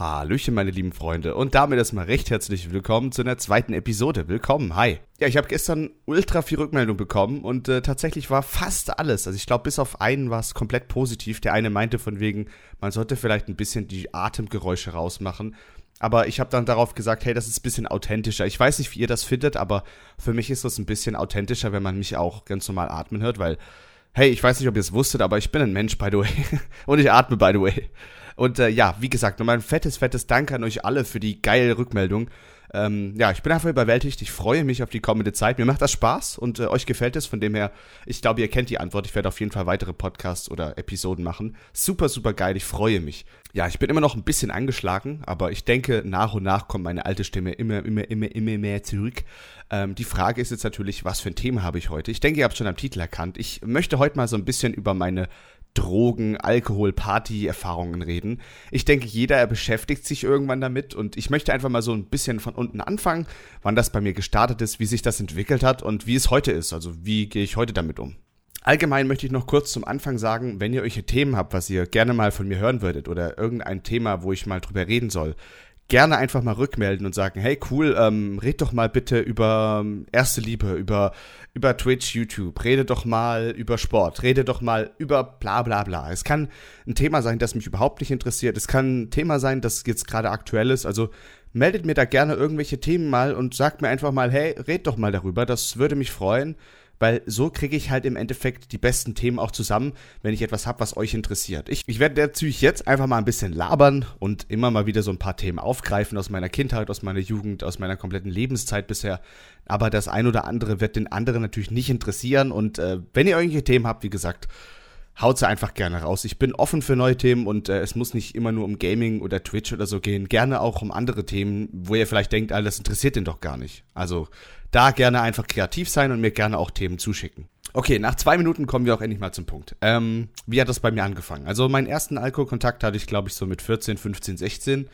Hallöchen, meine lieben Freunde. Und damit erstmal recht herzlich willkommen zu einer zweiten Episode. Willkommen, hi. Ja, ich habe gestern ultra viel Rückmeldung bekommen und äh, tatsächlich war fast alles. Also ich glaube, bis auf einen war es komplett positiv. Der eine meinte von wegen, man sollte vielleicht ein bisschen die Atemgeräusche rausmachen. Aber ich habe dann darauf gesagt, hey, das ist ein bisschen authentischer. Ich weiß nicht, wie ihr das findet, aber für mich ist das ein bisschen authentischer, wenn man mich auch ganz normal atmen hört, weil, hey, ich weiß nicht, ob ihr es wusstet, aber ich bin ein Mensch, by the way. und ich atme, by the way. Und äh, ja, wie gesagt, nochmal ein fettes, fettes Dank an euch alle für die geile Rückmeldung. Ähm, ja, ich bin einfach überwältigt. Ich freue mich auf die kommende Zeit. Mir macht das Spaß und äh, euch gefällt es. Von dem her, ich glaube, ihr kennt die Antwort. Ich werde auf jeden Fall weitere Podcasts oder Episoden machen. Super, super geil. Ich freue mich. Ja, ich bin immer noch ein bisschen angeschlagen, aber ich denke, nach und nach kommt meine alte Stimme immer, immer, immer, immer mehr zurück. Ähm, die Frage ist jetzt natürlich, was für ein Thema habe ich heute? Ich denke, ihr habt schon am Titel erkannt. Ich möchte heute mal so ein bisschen über meine Drogen, Alkohol, Party-Erfahrungen reden. Ich denke, jeder beschäftigt sich irgendwann damit und ich möchte einfach mal so ein bisschen von unten anfangen, wann das bei mir gestartet ist, wie sich das entwickelt hat und wie es heute ist. Also wie gehe ich heute damit um. Allgemein möchte ich noch kurz zum Anfang sagen, wenn ihr euch Themen habt, was ihr gerne mal von mir hören würdet oder irgendein Thema, wo ich mal drüber reden soll, gerne einfach mal rückmelden und sagen, hey cool, ähm, red doch mal bitte über ähm, erste Liebe, über, über Twitch, YouTube, rede doch mal über Sport, rede doch mal über bla bla bla. Es kann ein Thema sein, das mich überhaupt nicht interessiert. Es kann ein Thema sein, das jetzt gerade aktuell ist. Also meldet mir da gerne irgendwelche Themen mal und sagt mir einfach mal, hey, red doch mal darüber. Das würde mich freuen weil so kriege ich halt im Endeffekt die besten Themen auch zusammen, wenn ich etwas habe, was euch interessiert. Ich, ich werde natürlich jetzt einfach mal ein bisschen labern und immer mal wieder so ein paar Themen aufgreifen aus meiner Kindheit, aus meiner Jugend, aus meiner kompletten Lebenszeit bisher. Aber das ein oder andere wird den anderen natürlich nicht interessieren und äh, wenn ihr irgendwelche Themen habt, wie gesagt, haut sie einfach gerne raus. Ich bin offen für neue Themen und äh, es muss nicht immer nur um Gaming oder Twitch oder so gehen. Gerne auch um andere Themen, wo ihr vielleicht denkt, ah, das interessiert den doch gar nicht. Also da gerne einfach kreativ sein und mir gerne auch Themen zuschicken. Okay, nach zwei Minuten kommen wir auch endlich mal zum Punkt. Ähm, wie hat das bei mir angefangen? Also meinen ersten Alkoholkontakt hatte ich, glaube ich, so mit 14, 15, 16.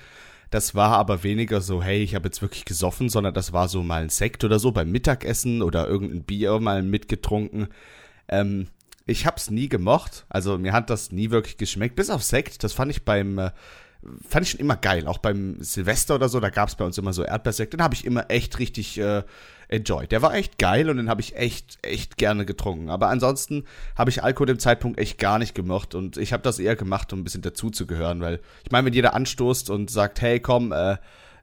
Das war aber weniger so, hey, ich habe jetzt wirklich gesoffen, sondern das war so mal ein Sekt oder so beim Mittagessen oder irgendein Bier mal mitgetrunken. Ähm, ich hab's nie gemocht, also mir hat das nie wirklich geschmeckt, bis auf Sekt. Das fand ich beim äh, fand ich schon immer geil. Auch beim Silvester oder so, da gab es bei uns immer so Erdbeersekt. Den habe ich immer echt richtig äh, enjoyed. Der war echt geil und den habe ich echt, echt gerne getrunken. Aber ansonsten habe ich Alkohol dem Zeitpunkt echt gar nicht gemocht und ich habe das eher gemacht, um ein bisschen dazuzugehören, weil ich meine, wenn jeder anstoßt und sagt, hey, komm, äh,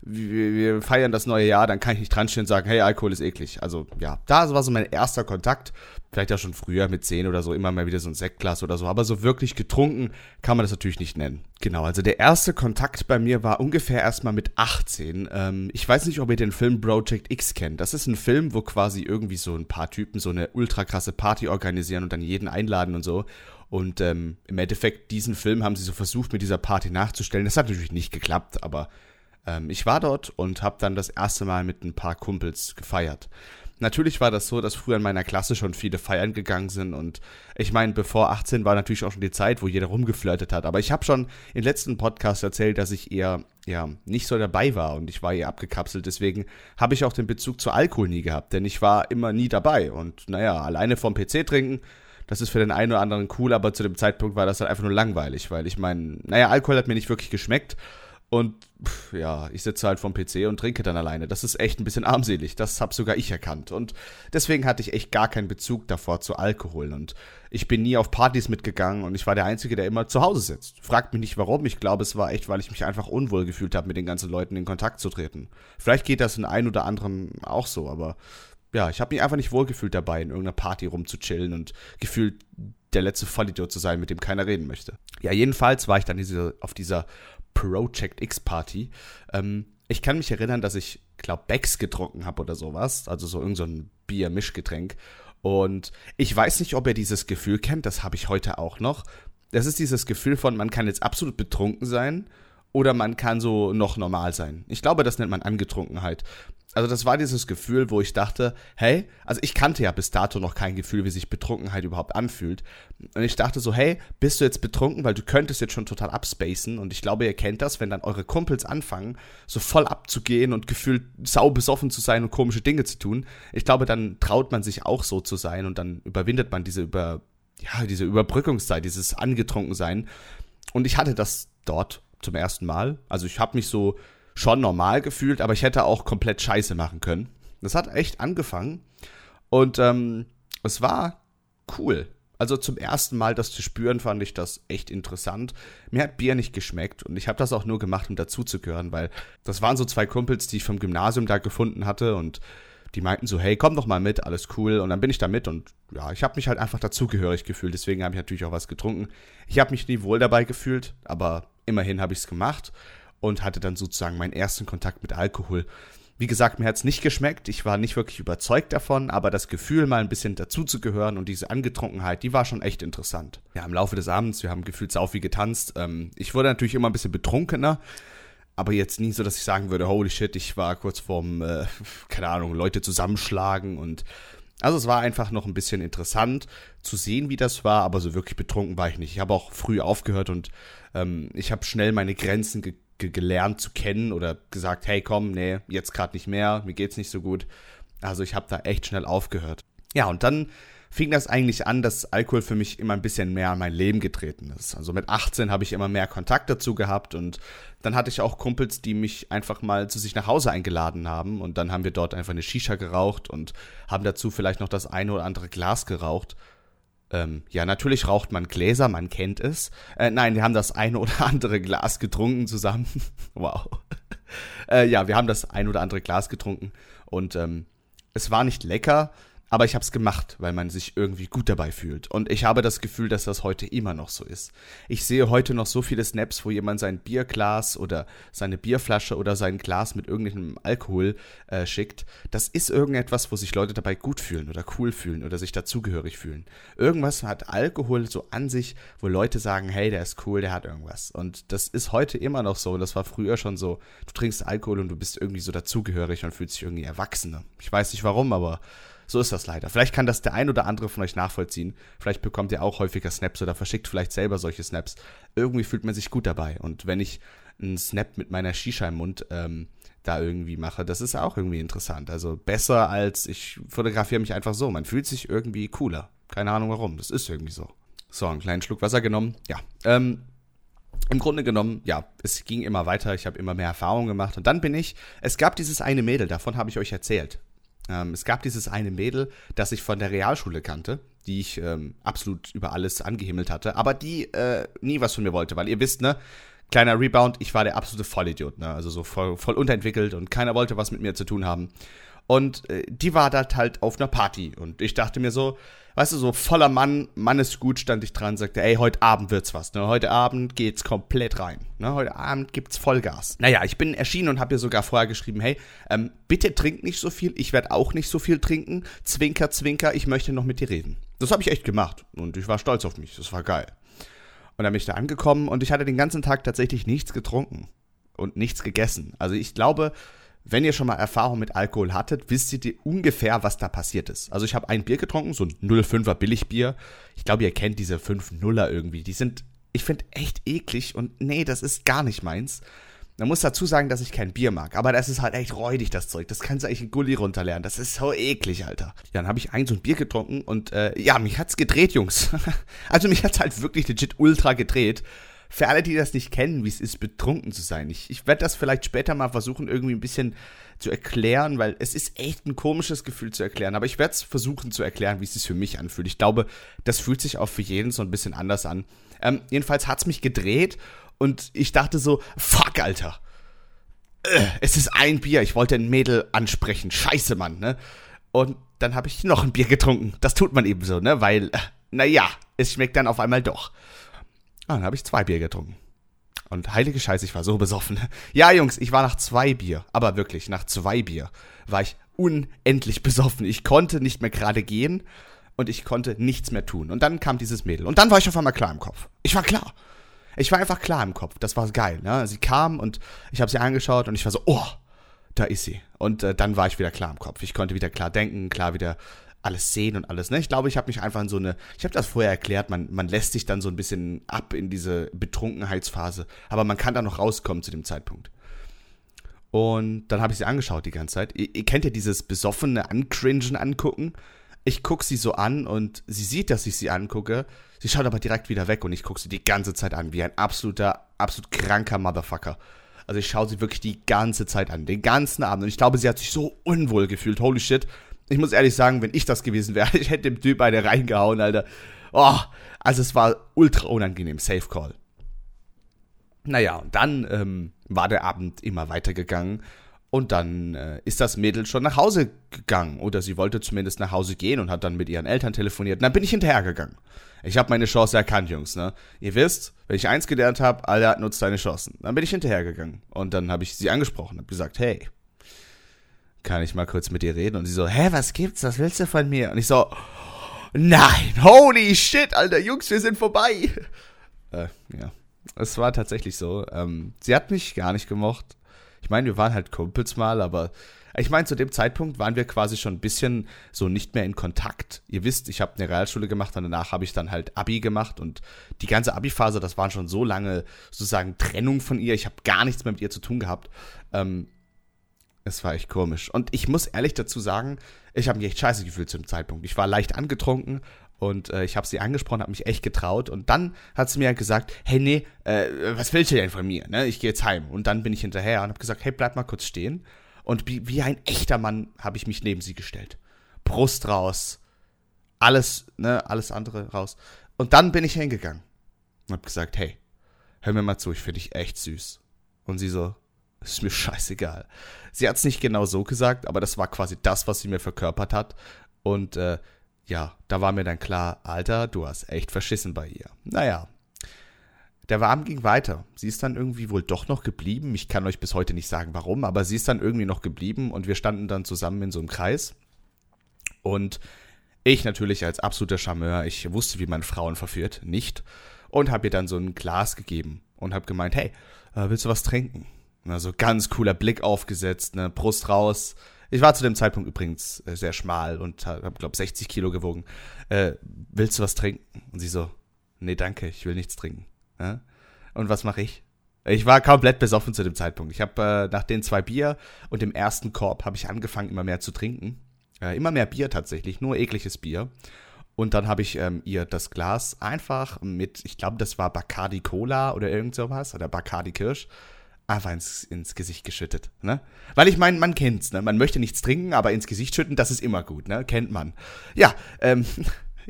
wir, wir, feiern das neue Jahr, dann kann ich nicht dranstehen und sagen, hey, Alkohol ist eklig. Also ja, da war so mein erster Kontakt. Vielleicht ja schon früher mit 10 oder so, immer mal wieder so ein Sektglas oder so. Aber so wirklich getrunken kann man das natürlich nicht nennen. Genau, also der erste Kontakt bei mir war ungefähr erstmal mit 18. Ähm, ich weiß nicht, ob ihr den Film Project X kennt. Das ist ein Film, wo quasi irgendwie so ein paar Typen so eine ultra krasse Party organisieren und dann jeden einladen und so. Und ähm, im Endeffekt, diesen Film haben sie so versucht, mit dieser Party nachzustellen. Das hat natürlich nicht geklappt, aber ähm, ich war dort und habe dann das erste Mal mit ein paar Kumpels gefeiert. Natürlich war das so, dass früher in meiner Klasse schon viele feiern gegangen sind und ich meine, bevor 18 war natürlich auch schon die Zeit, wo jeder rumgeflirtet hat. Aber ich habe schon im letzten Podcast erzählt, dass ich eher ja nicht so dabei war und ich war eher abgekapselt. Deswegen habe ich auch den Bezug zu Alkohol nie gehabt, denn ich war immer nie dabei und naja, alleine vom PC trinken. Das ist für den einen oder anderen cool, aber zu dem Zeitpunkt war das halt einfach nur langweilig, weil ich meine, naja, Alkohol hat mir nicht wirklich geschmeckt und pff, ja, ich sitze halt vom PC und trinke dann alleine. Das ist echt ein bisschen armselig. Das habe sogar ich erkannt. Und deswegen hatte ich echt gar keinen Bezug davor zu Alkohol. Und ich bin nie auf Partys mitgegangen und ich war der Einzige, der immer zu Hause sitzt. Fragt mich nicht warum. Ich glaube, es war echt, weil ich mich einfach unwohl gefühlt habe, mit den ganzen Leuten in Kontakt zu treten. Vielleicht geht das in ein oder anderen auch so, aber ja, ich habe mich einfach nicht wohlgefühlt dabei, in irgendeiner Party rumzuchillen und gefühlt der letzte Vollidiot zu sein, mit dem keiner reden möchte. Ja, jedenfalls war ich dann diese, auf dieser Project X Party. Ähm, ich kann mich erinnern, dass ich, glaube Becks getrunken habe oder sowas. Also so irgendein so Bier-Mischgetränk. Und ich weiß nicht, ob ihr dieses Gefühl kennt, das habe ich heute auch noch. Das ist dieses Gefühl von, man kann jetzt absolut betrunken sein oder man kann so noch normal sein. Ich glaube, das nennt man Angetrunkenheit also das war dieses Gefühl, wo ich dachte, hey, also ich kannte ja bis dato noch kein Gefühl, wie sich Betrunkenheit überhaupt anfühlt. Und ich dachte so, hey, bist du jetzt betrunken, weil du könntest jetzt schon total abspacen. Und ich glaube, ihr kennt das, wenn dann eure Kumpels anfangen, so voll abzugehen und gefühlt sau besoffen zu sein und komische Dinge zu tun. Ich glaube, dann traut man sich auch so zu sein und dann überwindet man diese über, ja, diese Überbrückungszeit, dieses Angetrunkensein. Und ich hatte das dort zum ersten Mal. Also ich habe mich so schon normal gefühlt, aber ich hätte auch komplett Scheiße machen können. Das hat echt angefangen und ähm, es war cool. Also zum ersten Mal das zu spüren, fand ich das echt interessant. Mir hat Bier nicht geschmeckt und ich habe das auch nur gemacht, um dazuzugehören, weil das waren so zwei Kumpels, die ich vom Gymnasium da gefunden hatte und die meinten so, hey, komm doch mal mit, alles cool. Und dann bin ich da mit und ja, ich habe mich halt einfach dazugehörig gefühlt. Deswegen habe ich natürlich auch was getrunken. Ich habe mich nie wohl dabei gefühlt, aber immerhin habe ich es gemacht und hatte dann sozusagen meinen ersten Kontakt mit Alkohol. Wie gesagt, mir hat es nicht geschmeckt. Ich war nicht wirklich überzeugt davon, aber das Gefühl, mal ein bisschen dazuzugehören und diese Angetrunkenheit, die war schon echt interessant. Ja, im Laufe des Abends, wir haben gefühlt sau viel getanzt. Ähm, ich wurde natürlich immer ein bisschen betrunkener aber jetzt nie so, dass ich sagen würde, holy shit, ich war kurz vorm, äh, keine Ahnung, Leute zusammenschlagen und also es war einfach noch ein bisschen interessant zu sehen, wie das war, aber so wirklich betrunken war ich nicht. Ich habe auch früh aufgehört und ähm, ich habe schnell meine Grenzen ge ge gelernt zu kennen oder gesagt, hey komm, nee, jetzt gerade nicht mehr, mir geht's nicht so gut. Also ich habe da echt schnell aufgehört. Ja, und dann fing das eigentlich an, dass Alkohol für mich immer ein bisschen mehr in mein Leben getreten ist. Also mit 18 habe ich immer mehr Kontakt dazu gehabt und dann hatte ich auch Kumpels, die mich einfach mal zu sich nach Hause eingeladen haben und dann haben wir dort einfach eine Shisha geraucht und haben dazu vielleicht noch das eine oder andere Glas geraucht. Ähm, ja, natürlich raucht man Gläser, man kennt es. Äh, nein, wir haben das eine oder andere Glas getrunken zusammen. wow. äh, ja, wir haben das ein oder andere Glas getrunken und ähm, es war nicht lecker, aber ich habe es gemacht, weil man sich irgendwie gut dabei fühlt. Und ich habe das Gefühl, dass das heute immer noch so ist. Ich sehe heute noch so viele Snaps, wo jemand sein Bierglas oder seine Bierflasche oder sein Glas mit irgendeinem Alkohol äh, schickt. Das ist irgendetwas, wo sich Leute dabei gut fühlen oder cool fühlen oder sich dazugehörig fühlen. Irgendwas hat Alkohol so an sich, wo Leute sagen, hey, der ist cool, der hat irgendwas. Und das ist heute immer noch so. Das war früher schon so. Du trinkst Alkohol und du bist irgendwie so dazugehörig und fühlst dich irgendwie erwachsener. Ich weiß nicht warum, aber so ist das leider. Vielleicht kann das der ein oder andere von euch nachvollziehen. Vielleicht bekommt ihr auch häufiger Snaps oder verschickt vielleicht selber solche Snaps. Irgendwie fühlt man sich gut dabei. Und wenn ich einen Snap mit meiner Shisha im Mund ähm, da irgendwie mache, das ist auch irgendwie interessant. Also besser als ich fotografiere mich einfach so. Man fühlt sich irgendwie cooler. Keine Ahnung warum. Das ist irgendwie so. So, einen kleinen Schluck Wasser genommen. Ja. Ähm, im Grunde genommen, ja, es ging immer weiter, ich habe immer mehr Erfahrungen gemacht und dann bin ich, es gab dieses eine Mädel, davon habe ich euch erzählt. Ähm, es gab dieses eine Mädel, das ich von der Realschule kannte, die ich ähm, absolut über alles angehimmelt hatte, aber die äh, nie was von mir wollte, weil ihr wisst, ne, kleiner Rebound, ich war der absolute Vollidiot, ne, also so voll, voll unterentwickelt und keiner wollte was mit mir zu tun haben. Und äh, die war da halt auf einer Party und ich dachte mir so, weißt du, so voller Mann, Mann ist gut, stand ich dran, sagte, ey, heute Abend wird's was, ne? Heute Abend geht's komplett rein, ne? Heute Abend gibt's Vollgas. Naja, ich bin erschienen und habe ihr sogar vorher geschrieben, hey, ähm, bitte trink nicht so viel, ich werde auch nicht so viel trinken, zwinker, zwinker, ich möchte noch mit dir reden. Das habe ich echt gemacht und ich war stolz auf mich, das war geil. Und dann bin ich da angekommen und ich hatte den ganzen Tag tatsächlich nichts getrunken und nichts gegessen. Also ich glaube, wenn ihr schon mal Erfahrung mit Alkohol hattet, wisst ihr ungefähr, was da passiert ist. Also ich habe ein Bier getrunken, so ein 05er Billigbier. Ich glaube, ihr kennt diese 5-0er irgendwie. Die sind, ich finde, echt eklig und nee, das ist gar nicht meins. Man muss dazu sagen, dass ich kein Bier mag, aber das ist halt echt räudig, das Zeug. Das kannst du eigentlich in Gully runterlernen. Das ist so eklig, Alter. Ja, dann habe ich ein so ein Bier getrunken und äh, ja, mich hat's gedreht, Jungs. also mich hat's halt wirklich legit ultra gedreht für alle, die das nicht kennen, wie es ist, betrunken zu sein. Ich, ich werde das vielleicht später mal versuchen, irgendwie ein bisschen zu erklären, weil es ist echt ein komisches Gefühl zu erklären. Aber ich werde es versuchen zu erklären, wie es sich für mich anfühlt. Ich glaube, das fühlt sich auch für jeden so ein bisschen anders an. Ähm, jedenfalls hat es mich gedreht und ich dachte so, fuck, Alter. Äh, es ist ein Bier. Ich wollte ein Mädel ansprechen. Scheiße, Mann, ne? Und dann habe ich noch ein Bier getrunken. Das tut man eben so, ne? Weil, äh, naja, es schmeckt dann auf einmal doch. Ah, dann habe ich zwei Bier getrunken. Und heilige Scheiße, ich war so besoffen. Ja, Jungs, ich war nach zwei Bier, aber wirklich, nach zwei Bier war ich unendlich besoffen. Ich konnte nicht mehr gerade gehen und ich konnte nichts mehr tun. Und dann kam dieses Mädel. Und dann war ich auf einmal klar im Kopf. Ich war klar. Ich war einfach klar im Kopf. Das war geil. Ne? Sie kam und ich habe sie angeschaut und ich war so, oh, da ist sie. Und äh, dann war ich wieder klar im Kopf. Ich konnte wieder klar denken, klar wieder alles sehen und alles. Ne? Ich glaube, ich habe mich einfach in so eine, ich habe das vorher erklärt, man, man lässt sich dann so ein bisschen ab in diese Betrunkenheitsphase, aber man kann da noch rauskommen zu dem Zeitpunkt. Und dann habe ich sie angeschaut die ganze Zeit. Ihr, ihr kennt ja dieses besoffene Ancringen angucken. ich gucke sie so an und sie sieht, dass ich sie angucke. Sie schaut aber direkt wieder weg und ich gucke sie die ganze Zeit an, wie ein absoluter, absolut kranker Motherfucker. Also ich schaue sie wirklich die ganze Zeit an, den ganzen Abend. Und ich glaube, sie hat sich so unwohl gefühlt. Holy shit. Ich muss ehrlich sagen, wenn ich das gewesen wäre, ich hätte dem Typ eine reingehauen, Alter. Oh, also es war ultra unangenehm. Safe Call. Naja, und dann ähm, war der Abend immer weitergegangen. Und dann äh, ist das Mädel schon nach Hause gegangen. Oder sie wollte zumindest nach Hause gehen und hat dann mit ihren Eltern telefoniert. Und dann bin ich hinterhergegangen. Ich habe meine Chance erkannt, Jungs, ne? Ihr wisst, wenn ich eins gelernt habe, Alter, nutzt deine Chancen. Dann bin ich hinterhergegangen. Und dann habe ich sie angesprochen, habe gesagt, hey, kann ich mal kurz mit dir reden? Und sie so, hä, was gibt's? Was willst du von mir? Und ich so, nein, holy shit, Alter, Jungs, wir sind vorbei. Äh, ja. Es war tatsächlich so. Ähm, sie hat mich gar nicht gemocht. Ich meine, wir waren halt Kumpels mal, aber ich meine, zu dem Zeitpunkt waren wir quasi schon ein bisschen so nicht mehr in Kontakt. Ihr wisst, ich habe eine Realschule gemacht und danach habe ich dann halt Abi gemacht und die ganze Abi-Phase, das waren schon so lange sozusagen Trennung von ihr. Ich habe gar nichts mehr mit ihr zu tun gehabt. Ähm, es war echt komisch. Und ich muss ehrlich dazu sagen, ich habe mich echt scheiße gefühlt zu dem Zeitpunkt. Ich war leicht angetrunken und äh, ich habe sie angesprochen, habe mich echt getraut. Und dann hat sie mir halt gesagt, hey, nee, äh, was willst du denn von mir? Ne? Ich gehe jetzt heim. Und dann bin ich hinterher und habe gesagt, hey, bleib mal kurz stehen. Und wie, wie ein echter Mann habe ich mich neben sie gestellt. Brust raus, alles, ne, alles andere raus. Und dann bin ich hingegangen und habe gesagt, hey, hör mir mal zu, ich finde dich echt süß. Und sie so, ist mir scheißegal. Sie hat es nicht genau so gesagt, aber das war quasi das, was sie mir verkörpert hat. Und äh, ja, da war mir dann klar, Alter, du hast echt verschissen bei ihr. Naja, der Abend ging weiter. Sie ist dann irgendwie wohl doch noch geblieben. Ich kann euch bis heute nicht sagen, warum, aber sie ist dann irgendwie noch geblieben und wir standen dann zusammen in so einem Kreis. Und ich natürlich als absoluter Charmeur, ich wusste, wie man Frauen verführt, nicht. Und habe ihr dann so ein Glas gegeben und habe gemeint, hey, äh, willst du was trinken? Also ganz cooler Blick aufgesetzt, ne, Brust raus. Ich war zu dem Zeitpunkt übrigens äh, sehr schmal und habe, glaube 60 Kilo gewogen. Äh, willst du was trinken? Und sie so, nee, danke, ich will nichts trinken. Ja? Und was mache ich? Ich war komplett besoffen zu dem Zeitpunkt. Ich habe äh, nach den zwei Bier und dem ersten Korb habe ich angefangen, immer mehr zu trinken. Äh, immer mehr Bier tatsächlich, nur ekliges Bier. Und dann habe ich ähm, ihr das Glas einfach mit, ich glaube, das war Bacardi Cola oder irgend sowas, oder Bacardi Kirsch, einfach ins, ins Gesicht geschüttet. Ne? Weil ich meine, man kennt's, ne? Man möchte nichts trinken, aber ins Gesicht schütten, das ist immer gut, ne? Kennt man. Ja, ähm,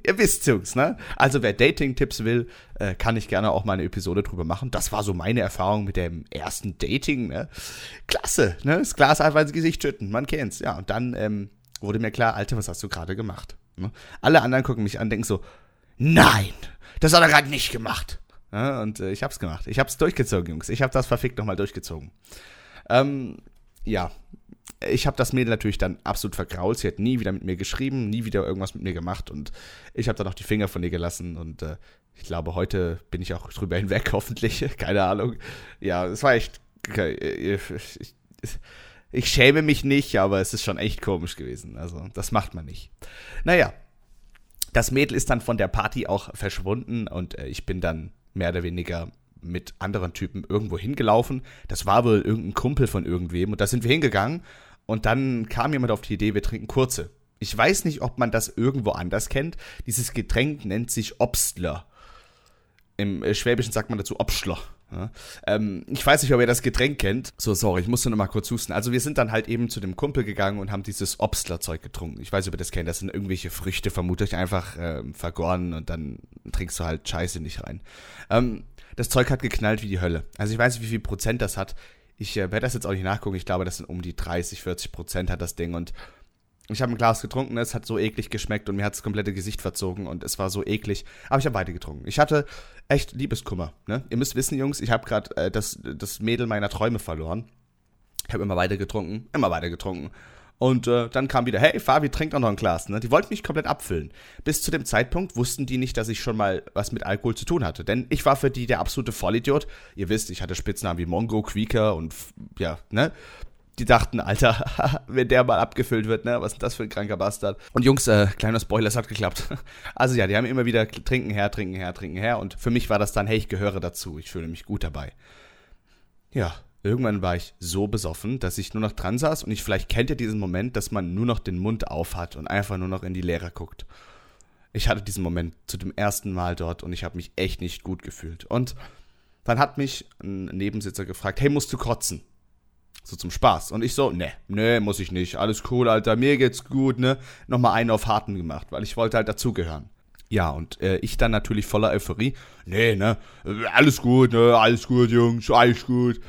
Ihr wisst, Jungs, ne? Also wer Dating-Tipps will, äh, kann ich gerne auch mal eine Episode drüber machen. Das war so meine Erfahrung mit dem ersten Dating, ne? Klasse, ne? Das Glas einfach ins Gesicht schütten, man kennt's. Ja, und dann ähm, wurde mir klar, Alter, was hast du gerade gemacht? Ne? Alle anderen gucken mich an, denken so, nein, das hat er gerade nicht gemacht. Ja, und äh, ich hab's gemacht. Ich hab's durchgezogen, Jungs. Ich hab das verfickt nochmal durchgezogen. Ähm, ja, ich habe das Mädel natürlich dann absolut vergrault. Sie hat nie wieder mit mir geschrieben, nie wieder irgendwas mit mir gemacht und ich habe dann auch die Finger von ihr gelassen und äh, ich glaube, heute bin ich auch drüber hinweg, hoffentlich. Keine Ahnung. Ja, es war echt. Ich, ich schäme mich nicht, aber es ist schon echt komisch gewesen. Also, das macht man nicht. Naja, das Mädel ist dann von der Party auch verschwunden und äh, ich bin dann mehr oder weniger mit anderen Typen irgendwo hingelaufen. Das war wohl irgendein Kumpel von irgendwem und da sind wir hingegangen und dann kam jemand auf die Idee, wir trinken kurze. Ich weiß nicht, ob man das irgendwo anders kennt. Dieses Getränk nennt sich Obstler. Im äh, Schwäbischen sagt man dazu Obstler. Ja. Ähm, ich weiß nicht, ob ihr das Getränk kennt. So, sorry, ich musste noch mal kurz husten. Also wir sind dann halt eben zu dem Kumpel gegangen und haben dieses Obstler-Zeug getrunken. Ich weiß ob ihr das kennt. Das sind irgendwelche Früchte, vermutlich einfach äh, vergoren und dann trinkst du halt Scheiße nicht rein. Ähm, das Zeug hat geknallt wie die Hölle. Also ich weiß nicht, wie viel Prozent das hat. Ich äh, werde das jetzt auch nicht nachgucken. Ich glaube, das sind um die 30, 40 Prozent hat das Ding. Und ich habe ein Glas getrunken, es hat so eklig geschmeckt und mir hat das komplette Gesicht verzogen und es war so eklig. Aber ich habe weiter getrunken. Ich hatte echt Liebeskummer. Ne? Ihr müsst wissen, Jungs, ich habe gerade äh, das, das Mädel meiner Träume verloren. Ich habe immer weiter getrunken, immer weiter getrunken. Und äh, dann kam wieder, hey, Fabi, trink doch noch ein Glas. Ne? Die wollten mich komplett abfüllen. Bis zu dem Zeitpunkt wussten die nicht, dass ich schon mal was mit Alkohol zu tun hatte. Denn ich war für die der absolute Vollidiot. Ihr wisst, ich hatte Spitznamen wie Mongo, Queeker und ja, ne? Die dachten, Alter, wenn der mal abgefüllt wird, ne? Was ist das für ein kranker Bastard? Und Jungs, äh, kleiner Spoiler, es hat geklappt. Also ja, die haben immer wieder trinken her, trinken her, trinken her. Und für mich war das dann, hey, ich gehöre dazu. Ich fühle mich gut dabei. Ja, irgendwann war ich so besoffen, dass ich nur noch dran saß und ich vielleicht kennt ihr diesen Moment, dass man nur noch den Mund auf hat und einfach nur noch in die Leere guckt. Ich hatte diesen Moment zu dem ersten Mal dort und ich habe mich echt nicht gut gefühlt. Und dann hat mich ein Nebensitzer gefragt, hey, musst du kotzen? So zum Spaß. Und ich so, ne, ne, muss ich nicht. Alles cool, Alter, mir geht's gut, ne? Nochmal einen auf Harten gemacht, weil ich wollte halt dazugehören. Ja, und äh, ich dann natürlich voller Euphorie. Nee, ne, alles gut, ne, alles gut, Jungs, alles gut.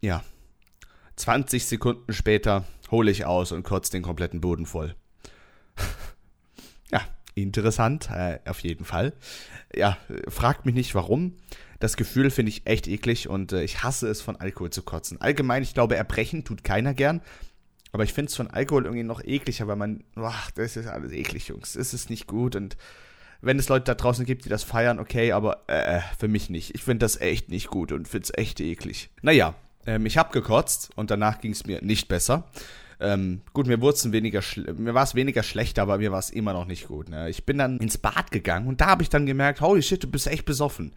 Ja. 20 Sekunden später hole ich aus und kotze den kompletten Boden voll. ja, interessant, äh, auf jeden Fall. Ja, fragt mich nicht warum. Das Gefühl finde ich echt eklig und äh, ich hasse es, von Alkohol zu kotzen. Allgemein, ich glaube, erbrechen tut keiner gern. Aber ich finde es von Alkohol irgendwie noch ekliger, weil man, ach, das ist alles eklig, Jungs. Es ist nicht gut und wenn es Leute da draußen gibt, die das feiern, okay, aber äh, für mich nicht. Ich finde das echt nicht gut und finde es echt eklig. Naja, ähm, ich habe gekotzt und danach ging es mir nicht besser. Ähm, gut, mir wurde weniger, mir war es weniger schlecht, aber mir war es immer noch nicht gut. Ne? Ich bin dann ins Bad gegangen und da habe ich dann gemerkt, holy shit, du bist echt besoffen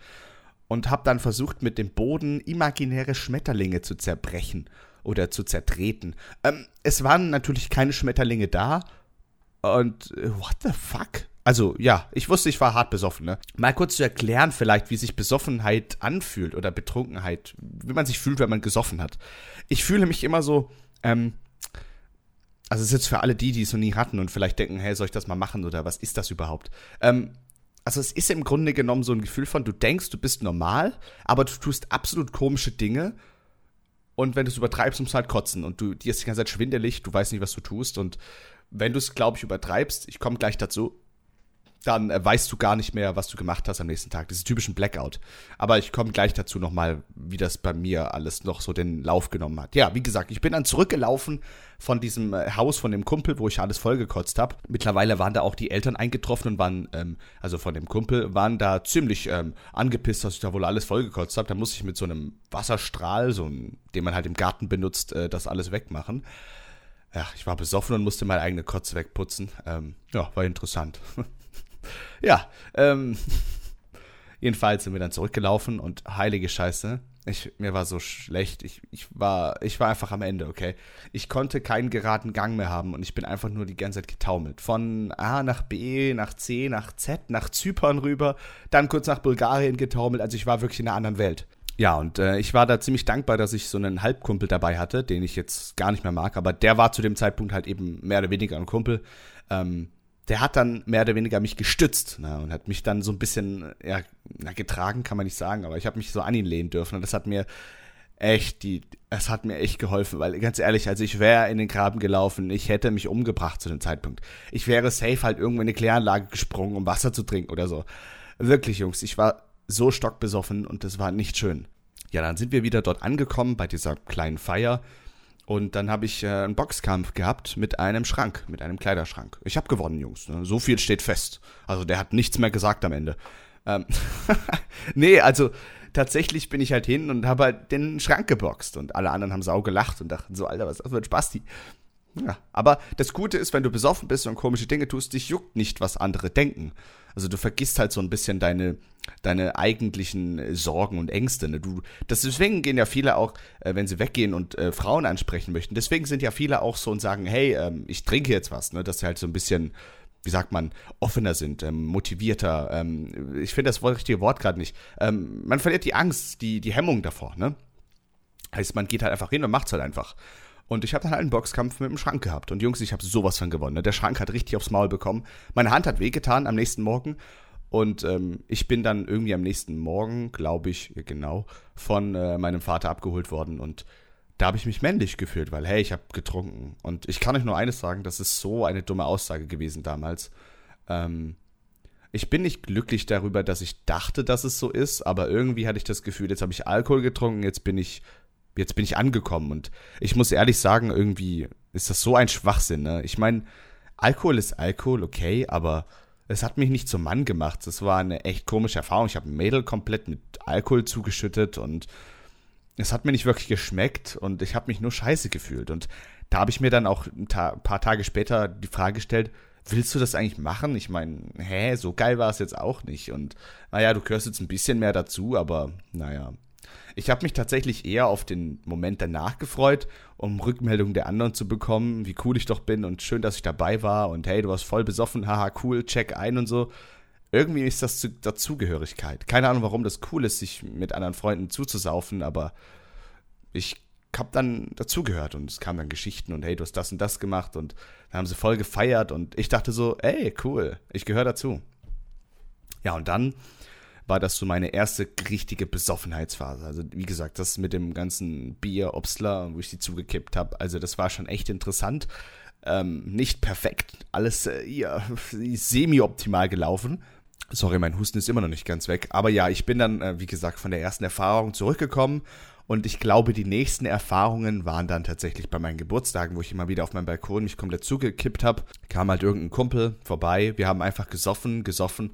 und habe dann versucht, mit dem Boden imaginäre Schmetterlinge zu zerbrechen oder zu zertreten. Ähm, es waren natürlich keine Schmetterlinge da. Und äh, what the fuck? Also ja, ich wusste, ich war hart besoffen. Ne? Mal kurz zu erklären vielleicht, wie sich Besoffenheit anfühlt oder Betrunkenheit, wie man sich fühlt, wenn man gesoffen hat. Ich fühle mich immer so, ähm, also es ist jetzt für alle die, die es noch nie hatten und vielleicht denken, hey, soll ich das mal machen oder was ist das überhaupt? Ähm, also es ist im Grunde genommen so ein Gefühl von, du denkst, du bist normal, aber du tust absolut komische Dinge. Und wenn du es übertreibst, musst du halt kotzen. Und du, dir ist die ganze Zeit schwindelig, du weißt nicht, was du tust. Und wenn du es, glaube ich, übertreibst, ich komme gleich dazu, dann äh, weißt du gar nicht mehr, was du gemacht hast am nächsten Tag. Das ist typischen Blackout. Aber ich komme gleich dazu nochmal, wie das bei mir alles noch so den Lauf genommen hat. Ja, wie gesagt, ich bin dann zurückgelaufen von diesem äh, Haus von dem Kumpel, wo ich alles vollgekotzt habe. Mittlerweile waren da auch die Eltern eingetroffen und waren, ähm, also von dem Kumpel, waren da ziemlich ähm, angepisst, dass ich da wohl alles vollgekotzt habe. Da musste ich mit so einem Wasserstrahl, so ein, den man halt im Garten benutzt, äh, das alles wegmachen. Ja, ich war besoffen und musste meine eigene Kotze wegputzen. Ähm, ja, war interessant. ja, ähm, jedenfalls sind wir dann zurückgelaufen und heilige Scheiße, ich, mir war so schlecht. Ich, ich, war, ich war einfach am Ende, okay? Ich konnte keinen geraden Gang mehr haben und ich bin einfach nur die ganze Zeit getaumelt. Von A nach B, nach C, nach Z, nach Zypern rüber, dann kurz nach Bulgarien getaumelt. Also ich war wirklich in einer anderen Welt. Ja, und äh, ich war da ziemlich dankbar, dass ich so einen Halbkumpel dabei hatte, den ich jetzt gar nicht mehr mag, aber der war zu dem Zeitpunkt halt eben mehr oder weniger ein Kumpel. Ähm, der hat dann mehr oder weniger mich gestützt ne, und hat mich dann so ein bisschen ja, getragen, kann man nicht sagen, aber ich habe mich so an ihn lehnen dürfen und das hat mir echt die, es hat mir echt geholfen, weil ganz ehrlich, also ich wäre in den Graben gelaufen, ich hätte mich umgebracht zu dem Zeitpunkt. Ich wäre safe halt irgendwo in eine Kläranlage gesprungen, um Wasser zu trinken oder so. Wirklich, Jungs, ich war so stockbesoffen und das war nicht schön. Ja, dann sind wir wieder dort angekommen bei dieser kleinen Feier und dann habe ich äh, einen Boxkampf gehabt mit einem Schrank, mit einem Kleiderschrank. Ich habe gewonnen, Jungs. Ne? So viel steht fest. Also der hat nichts mehr gesagt am Ende. Ähm nee, also tatsächlich bin ich halt hin und habe halt den Schrank geboxt. Und alle anderen haben sau gelacht und dachten so, Alter, was ist das für ein Spasti? Ja, aber das Gute ist, wenn du besoffen bist und komische Dinge tust, dich juckt nicht, was andere denken. Also du vergisst halt so ein bisschen deine, deine eigentlichen Sorgen und Ängste. Ne? Du, das, deswegen gehen ja viele auch, äh, wenn sie weggehen und äh, Frauen ansprechen möchten, deswegen sind ja viele auch so und sagen, hey, ähm, ich trinke jetzt was, ne? dass sie halt so ein bisschen, wie sagt man, offener sind, ähm, motivierter. Ähm, ich finde das richtige Wort gerade nicht. Ähm, man verliert die Angst, die, die Hemmung davor. Ne? Heißt, man geht halt einfach hin und macht's halt einfach. Und ich habe dann halt einen Boxkampf mit dem Schrank gehabt. Und Jungs, ich habe sowas von gewonnen. Ne? Der Schrank hat richtig aufs Maul bekommen. Meine Hand hat wehgetan am nächsten Morgen. Und ähm, ich bin dann irgendwie am nächsten Morgen, glaube ich, genau, von äh, meinem Vater abgeholt worden. Und da habe ich mich männlich gefühlt, weil, hey, ich habe getrunken. Und ich kann euch nur eines sagen, das ist so eine dumme Aussage gewesen damals. Ähm, ich bin nicht glücklich darüber, dass ich dachte, dass es so ist, aber irgendwie hatte ich das Gefühl, jetzt habe ich Alkohol getrunken, jetzt bin ich jetzt bin ich angekommen. Und ich muss ehrlich sagen, irgendwie ist das so ein Schwachsinn. Ne? Ich meine, Alkohol ist Alkohol, okay, aber es hat mich nicht zum Mann gemacht. Es war eine echt komische Erfahrung. Ich habe ein Mädel komplett mit Alkohol zugeschüttet und es hat mir nicht wirklich geschmeckt und ich habe mich nur scheiße gefühlt. Und da habe ich mir dann auch ein Ta paar Tage später die Frage gestellt, willst du das eigentlich machen? Ich meine, hä, so geil war es jetzt auch nicht. Und naja, du gehörst jetzt ein bisschen mehr dazu, aber naja. Ich habe mich tatsächlich eher auf den Moment danach gefreut, um Rückmeldungen der anderen zu bekommen, wie cool ich doch bin und schön, dass ich dabei war und hey, du warst voll besoffen, haha, cool, check ein und so. Irgendwie ist das Dazugehörigkeit. Keine Ahnung, warum das cool ist, sich mit anderen Freunden zuzusaufen, aber ich habe dann dazugehört und es kamen dann Geschichten und hey, du hast das und das gemacht und dann haben sie voll gefeiert und ich dachte so, ey, cool, ich gehöre dazu. Ja, und dann war das so meine erste richtige Besoffenheitsphase. Also wie gesagt, das mit dem ganzen Bier, Obstler, wo ich die zugekippt habe, also das war schon echt interessant. Ähm, nicht perfekt, alles äh, ja, semi-optimal gelaufen. Sorry, mein Husten ist immer noch nicht ganz weg. Aber ja, ich bin dann, äh, wie gesagt, von der ersten Erfahrung zurückgekommen. Und ich glaube, die nächsten Erfahrungen waren dann tatsächlich bei meinen Geburtstagen, wo ich immer wieder auf meinem Balkon mich komplett zugekippt habe. Kam halt irgendein Kumpel vorbei. Wir haben einfach gesoffen, gesoffen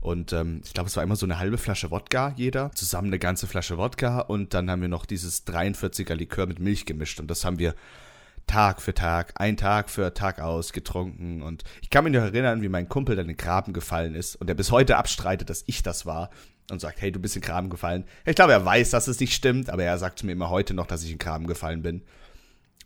und ähm, ich glaube, es war immer so eine halbe Flasche Wodka jeder. Zusammen eine ganze Flasche Wodka. Und dann haben wir noch dieses 43er Likör mit Milch gemischt. Und das haben wir Tag für Tag, ein Tag für Tag aus getrunken. Und ich kann mich noch erinnern, wie mein Kumpel dann in den Graben gefallen ist. Und der bis heute abstreitet, dass ich das war. Und sagt, hey, du bist in den Graben gefallen. Ich glaube, er weiß, dass es nicht stimmt. Aber er sagt mir immer heute noch, dass ich in den Graben gefallen bin.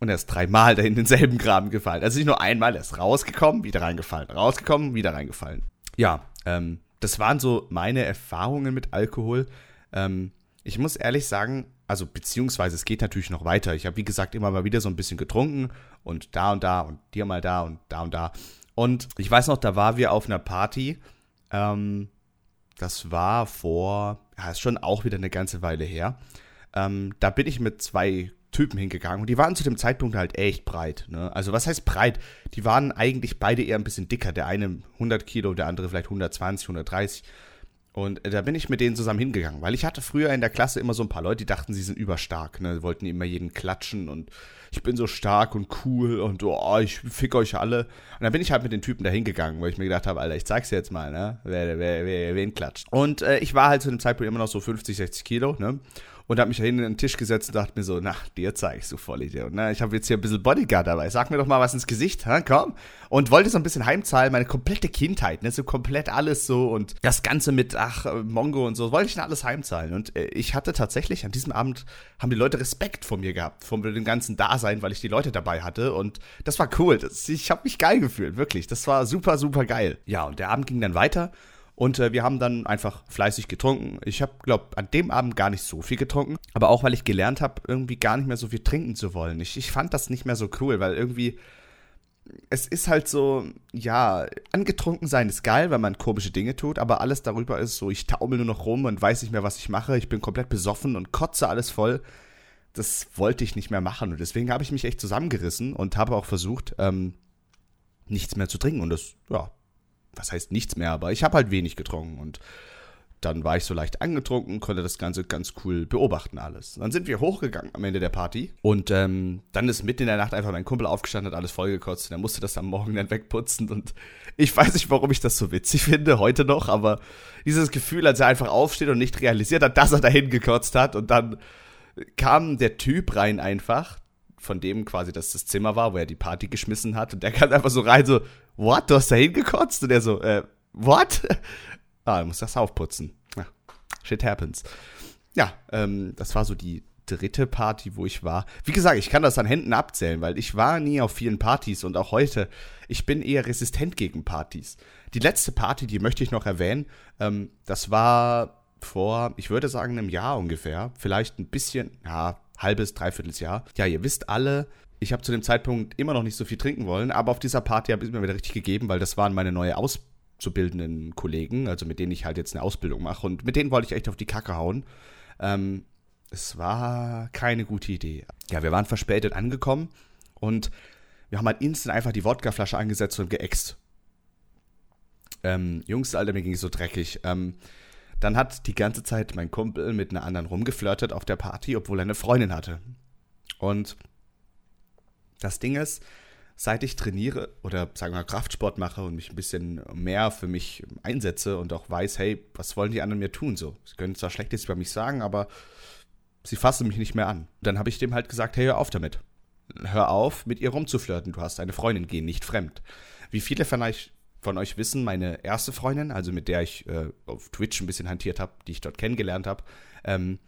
Und er ist dreimal dahin in denselben Graben gefallen. Also nicht nur einmal, er ist rausgekommen, wieder reingefallen, rausgekommen, wieder reingefallen. Ja, ähm, das waren so meine Erfahrungen mit Alkohol. Ähm, ich muss ehrlich sagen, also beziehungsweise es geht natürlich noch weiter. Ich habe, wie gesagt, immer mal wieder so ein bisschen getrunken und da und da und dir mal da und da und da. Und ich weiß noch, da waren wir auf einer Party. Ähm, das war vor, ja, ist schon auch wieder eine ganze Weile her. Ähm, da bin ich mit zwei Typen hingegangen und die waren zu dem Zeitpunkt halt echt breit. Ne? Also was heißt breit? Die waren eigentlich beide eher ein bisschen dicker. Der eine 100 Kilo, der andere vielleicht 120, 130. Und äh, da bin ich mit denen zusammen hingegangen, weil ich hatte früher in der Klasse immer so ein paar Leute, die dachten, sie sind überstark, ne, wollten immer jeden klatschen und ich bin so stark und cool und oh, ich fick euch alle. Und dann bin ich halt mit den Typen da hingegangen, weil ich mir gedacht habe, Alter, ich zeig's dir jetzt mal, ne, wer, wer, wer, wen klatscht. Und äh, ich war halt zu dem Zeitpunkt immer noch so 50, 60 Kilo, ne, und habe mich da hinten an den Tisch gesetzt und dachte mir so, na, dir zeig ich so Vollidiot. Ne? Ich habe jetzt hier ein bisschen Bodyguard dabei. Sag mir doch mal was ins Gesicht, ha? komm. Und wollte so ein bisschen heimzahlen, meine komplette Kindheit, ne? so komplett alles so und das Ganze mit, ach, Mongo und so, wollte ich dann alles heimzahlen. Und äh, ich hatte tatsächlich, an diesem Abend haben die Leute Respekt vor mir gehabt, vor dem ganzen Dasein, weil ich die Leute dabei hatte und das war cool. Das, ich habe mich geil gefühlt, wirklich. Das war super, super geil. Ja, und der Abend ging dann weiter und äh, wir haben dann einfach fleißig getrunken. Ich habe, glaube an dem Abend gar nicht so viel getrunken. Aber auch, weil ich gelernt habe, irgendwie gar nicht mehr so viel trinken zu wollen. Ich, ich fand das nicht mehr so cool, weil irgendwie es ist halt so, ja, angetrunken sein ist geil, weil man komische Dinge tut, aber alles darüber ist so, ich taumel nur noch rum und weiß nicht mehr, was ich mache. Ich bin komplett besoffen und kotze alles voll. Das wollte ich nicht mehr machen und deswegen habe ich mich echt zusammengerissen und habe auch versucht, ähm, nichts mehr zu trinken und das, ja, was heißt nichts mehr, aber ich habe halt wenig getrunken und dann war ich so leicht angetrunken, konnte das Ganze ganz cool beobachten alles. Dann sind wir hochgegangen am Ende der Party und ähm, dann ist mitten in der Nacht einfach mein Kumpel aufgestanden, hat alles vollgekotzt und er musste das am Morgen dann wegputzen und ich weiß nicht, warum ich das so witzig finde, heute noch, aber dieses Gefühl, als er einfach aufsteht und nicht realisiert hat, dass er dahin gekotzt hat und dann kam der Typ rein einfach, von dem quasi das das Zimmer war, wo er die Party geschmissen hat und der kam einfach so rein so, what, du hast da hingekotzt? Und er so, äh, what? ah, du musst das aufputzen. Ja, shit happens. Ja, ähm, das war so die dritte Party, wo ich war. Wie gesagt, ich kann das an Händen abzählen, weil ich war nie auf vielen Partys und auch heute, ich bin eher resistent gegen Partys. Die letzte Party, die möchte ich noch erwähnen, ähm, das war vor, ich würde sagen, einem Jahr ungefähr. Vielleicht ein bisschen, ja, halbes, dreiviertel Jahr. Ja, ihr wisst alle, ich habe zu dem Zeitpunkt immer noch nicht so viel trinken wollen, aber auf dieser Party habe ich mir wieder richtig gegeben, weil das waren meine neue auszubildenden Kollegen, also mit denen ich halt jetzt eine Ausbildung mache und mit denen wollte ich echt auf die Kacke hauen. Ähm, es war keine gute Idee. Ja, wir waren verspätet angekommen und wir haben halt instant einfach die Wodkaflasche angesetzt und geäxt. Ähm, Jungs, Alter, mir ging es so dreckig. Ähm, dann hat die ganze Zeit mein Kumpel mit einer anderen rumgeflirtet auf der Party, obwohl er eine Freundin hatte. Und das Ding ist, seit ich trainiere oder sagen wir Kraftsport mache und mich ein bisschen mehr für mich einsetze und auch weiß, hey, was wollen die anderen mir tun so? Sie können zwar Schlechtes über mich sagen, aber sie fassen mich nicht mehr an. Dann habe ich dem halt gesagt, hey, hör auf damit. Hör auf, mit ihr rumzuflirten. Du hast eine Freundin, geh nicht fremd. Wie viele von euch, von euch wissen, meine erste Freundin, also mit der ich äh, auf Twitch ein bisschen hantiert habe, die ich dort kennengelernt habe, ähm,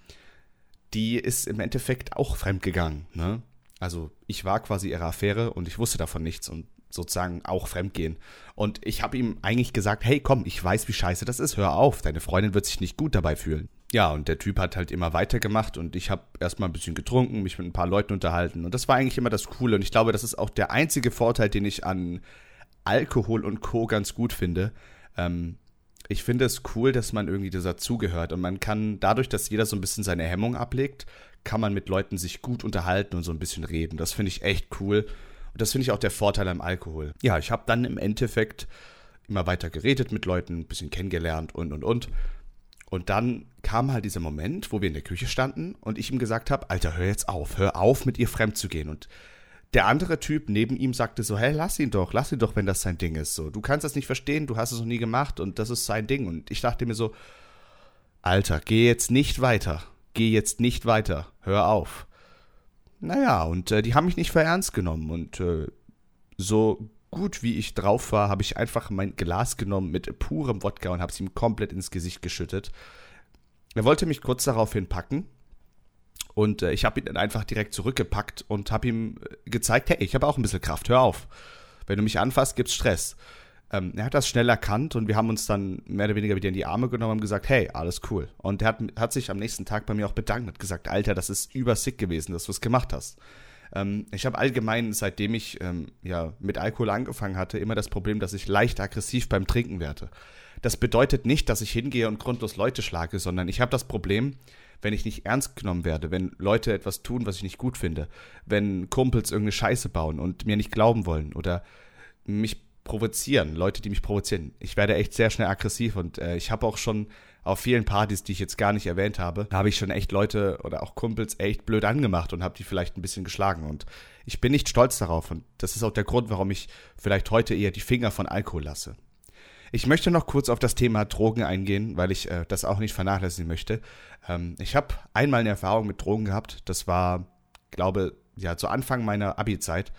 die ist im Endeffekt auch fremdgegangen. Ne? Also ich war quasi ihre Affäre und ich wusste davon nichts und sozusagen auch fremdgehen. Und ich habe ihm eigentlich gesagt, hey komm, ich weiß, wie scheiße das ist, hör auf, deine Freundin wird sich nicht gut dabei fühlen. Ja, und der Typ hat halt immer weitergemacht und ich habe erstmal ein bisschen getrunken, mich mit ein paar Leuten unterhalten und das war eigentlich immer das Coole und ich glaube, das ist auch der einzige Vorteil, den ich an Alkohol und Co. ganz gut finde. Ähm, ich finde es cool, dass man irgendwie dazugehört und man kann dadurch, dass jeder so ein bisschen seine Hemmung ablegt, kann man mit Leuten sich gut unterhalten und so ein bisschen reden. Das finde ich echt cool und das finde ich auch der Vorteil am Alkohol. Ja, ich habe dann im Endeffekt immer weiter geredet mit Leuten, ein bisschen kennengelernt und und und. Und dann kam halt dieser Moment, wo wir in der Küche standen und ich ihm gesagt habe, Alter, hör jetzt auf, hör auf, mit ihr fremd zu gehen. Und der andere Typ neben ihm sagte so, hey, lass ihn doch, lass ihn doch, wenn das sein Ding ist. So, du kannst das nicht verstehen, du hast es noch nie gemacht und das ist sein Ding. Und ich dachte mir so, Alter, geh jetzt nicht weiter, geh jetzt nicht weiter, hör auf. Naja, und äh, die haben mich nicht für ernst genommen und äh, so gut wie ich drauf war, habe ich einfach mein Glas genommen mit purem Wodka und habe es ihm komplett ins Gesicht geschüttet. Er wollte mich kurz daraufhin packen und äh, ich habe ihn dann einfach direkt zurückgepackt und habe ihm äh, gezeigt, hey, ich habe auch ein bisschen Kraft, hör auf. Wenn du mich anfasst, gibt's Stress. Ähm, er hat das schnell erkannt und wir haben uns dann mehr oder weniger wieder in die Arme genommen und gesagt, hey, alles cool. Und er hat, hat sich am nächsten Tag bei mir auch bedankt und gesagt, Alter, das ist übersick gewesen, dass du es gemacht hast. Ähm, ich habe allgemein, seitdem ich ähm, ja, mit Alkohol angefangen hatte, immer das Problem, dass ich leicht aggressiv beim Trinken werde. Das bedeutet nicht, dass ich hingehe und grundlos Leute schlage, sondern ich habe das Problem, wenn ich nicht ernst genommen werde, wenn Leute etwas tun, was ich nicht gut finde, wenn Kumpels irgendeine Scheiße bauen und mir nicht glauben wollen oder mich provozieren, Leute, die mich provozieren. Ich werde echt sehr schnell aggressiv und äh, ich habe auch schon auf vielen Partys, die ich jetzt gar nicht erwähnt habe, habe ich schon echt Leute oder auch Kumpels echt blöd angemacht und habe die vielleicht ein bisschen geschlagen. Und ich bin nicht stolz darauf. Und das ist auch der Grund, warum ich vielleicht heute eher die Finger von Alkohol lasse. Ich möchte noch kurz auf das Thema Drogen eingehen, weil ich äh, das auch nicht vernachlässigen möchte. Ähm, ich habe einmal eine Erfahrung mit Drogen gehabt. Das war, glaube ja, zu Anfang meiner Abi-Zeit.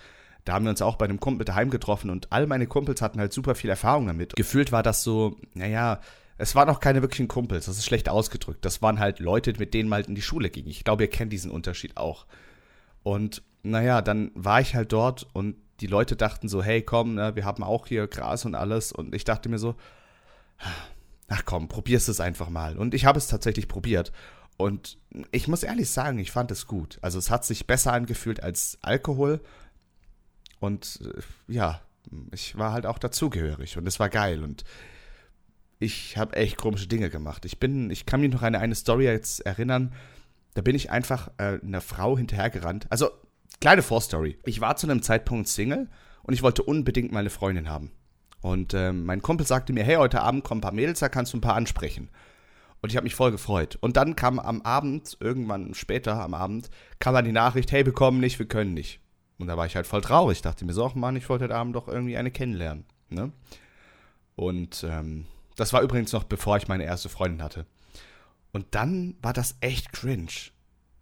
Da haben wir uns auch bei einem Kumpel daheim getroffen und all meine Kumpels hatten halt super viel Erfahrung damit. Gefühlt war das so, naja, es waren auch keine wirklichen Kumpels, das ist schlecht ausgedrückt. Das waren halt Leute, mit denen man halt in die Schule ging. Ich glaube, ihr kennt diesen Unterschied auch. Und naja, dann war ich halt dort und die Leute dachten so, hey, komm, ne, wir haben auch hier Gras und alles. Und ich dachte mir so, ach komm, probierst es einfach mal. Und ich habe es tatsächlich probiert. Und ich muss ehrlich sagen, ich fand es gut. Also es hat sich besser angefühlt als Alkohol. Und äh, ja, ich war halt auch dazugehörig und es war geil. Und ich habe echt komische Dinge gemacht. Ich bin, ich kann mich noch an eine, eine Story jetzt erinnern. Da bin ich einfach äh, einer Frau hinterhergerannt. Also, kleine Vorstory. Ich war zu einem Zeitpunkt Single und ich wollte unbedingt meine Freundin haben. Und äh, mein Kumpel sagte mir, hey, heute Abend kommen ein paar Mädels, da kannst du ein paar ansprechen. Und ich habe mich voll gefreut. Und dann kam am Abend, irgendwann später am Abend, kam dann die Nachricht, hey, wir kommen nicht, wir können nicht. Und da war ich halt voll traurig. Ich dachte mir so, ach Mann, ich wollte heute Abend doch irgendwie eine kennenlernen. Ne? Und ähm, das war übrigens noch bevor ich meine erste Freundin hatte. Und dann war das echt cringe.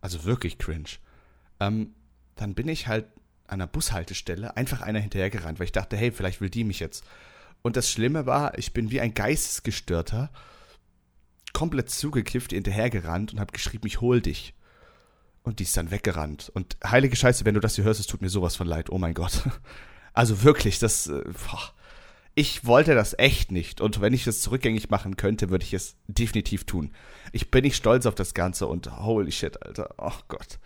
Also wirklich cringe. Ähm, dann bin ich halt an einer Bushaltestelle einfach einer hinterhergerannt, weil ich dachte, hey, vielleicht will die mich jetzt. Und das Schlimme war, ich bin wie ein Geistesgestörter komplett zugekifft hinterhergerannt und habe geschrieben, ich hol dich. Und die ist dann weggerannt. Und heilige Scheiße, wenn du das hier hörst, es tut mir sowas von leid. Oh mein Gott. Also wirklich, das. Äh, boah ich wollte das echt nicht. Und wenn ich es rückgängig machen könnte, würde ich es definitiv tun. Ich bin nicht stolz auf das Ganze und holy shit, Alter. Oh Gott.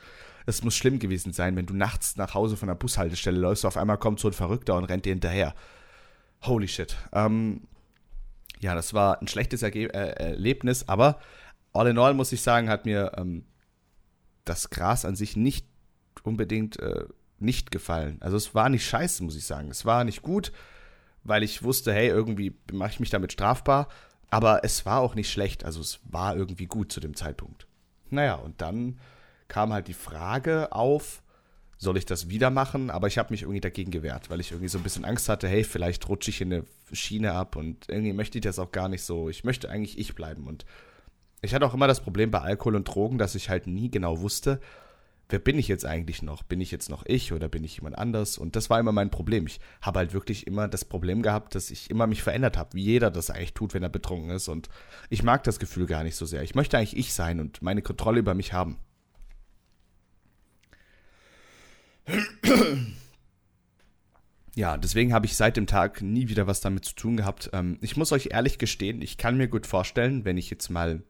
Es muss schlimm gewesen sein, wenn du nachts nach Hause von der Bushaltestelle läufst, auf einmal kommt so ein Verrückter und rennt dir hinterher. Holy shit. Ähm, ja, das war ein schlechtes Erge äh, Erlebnis, aber all in all muss ich sagen, hat mir ähm, das Gras an sich nicht unbedingt äh, nicht gefallen. Also es war nicht scheiße, muss ich sagen. Es war nicht gut weil ich wusste, hey, irgendwie mache ich mich damit strafbar. Aber es war auch nicht schlecht, also es war irgendwie gut zu dem Zeitpunkt. Naja, und dann kam halt die Frage auf, soll ich das wieder machen? Aber ich habe mich irgendwie dagegen gewehrt, weil ich irgendwie so ein bisschen Angst hatte, hey, vielleicht rutsche ich in eine Schiene ab und irgendwie möchte ich das auch gar nicht so. Ich möchte eigentlich ich bleiben. Und ich hatte auch immer das Problem bei Alkohol und Drogen, dass ich halt nie genau wusste, wer bin ich jetzt eigentlich noch? Bin ich jetzt noch ich oder bin ich jemand anders? Und das war immer mein Problem. Ich habe halt wirklich immer das Problem gehabt, dass ich immer mich verändert habe, wie jeder das eigentlich tut, wenn er betrunken ist. Und ich mag das Gefühl gar nicht so sehr. Ich möchte eigentlich ich sein und meine Kontrolle über mich haben. Ja, deswegen habe ich seit dem Tag nie wieder was damit zu tun gehabt. Ähm, ich muss euch ehrlich gestehen, ich kann mir gut vorstellen, wenn ich jetzt mal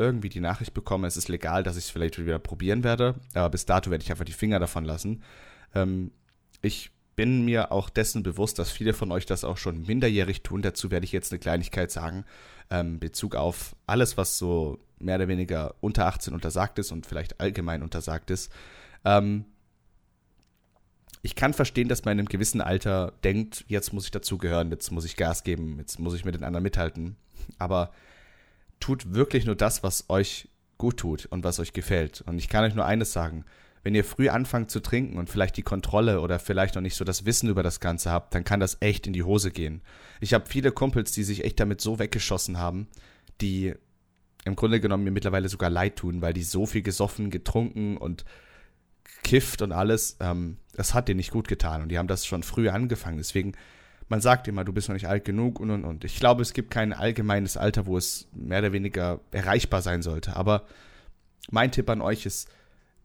irgendwie die Nachricht bekomme, es ist legal, dass ich es vielleicht wieder probieren werde. Aber bis dato werde ich einfach die Finger davon lassen. Ähm, ich bin mir auch dessen bewusst, dass viele von euch das auch schon minderjährig tun. Dazu werde ich jetzt eine Kleinigkeit sagen, ähm, Bezug auf alles, was so mehr oder weniger unter 18 untersagt ist und vielleicht allgemein untersagt ist. Ähm, ich kann verstehen, dass man in einem gewissen Alter denkt, jetzt muss ich dazugehören, jetzt muss ich Gas geben, jetzt muss ich mit den anderen mithalten. Aber tut wirklich nur das, was euch gut tut und was euch gefällt. Und ich kann euch nur eines sagen, wenn ihr früh anfangt zu trinken und vielleicht die Kontrolle oder vielleicht noch nicht so das Wissen über das Ganze habt, dann kann das echt in die Hose gehen. Ich habe viele Kumpels, die sich echt damit so weggeschossen haben, die im Grunde genommen mir mittlerweile sogar leid tun, weil die so viel gesoffen, getrunken und kifft und alles. Ähm, das hat denen nicht gut getan und die haben das schon früh angefangen. Deswegen, man sagt immer, du bist noch nicht alt genug und und und. Ich glaube, es gibt kein allgemeines Alter, wo es mehr oder weniger erreichbar sein sollte. Aber mein Tipp an euch ist,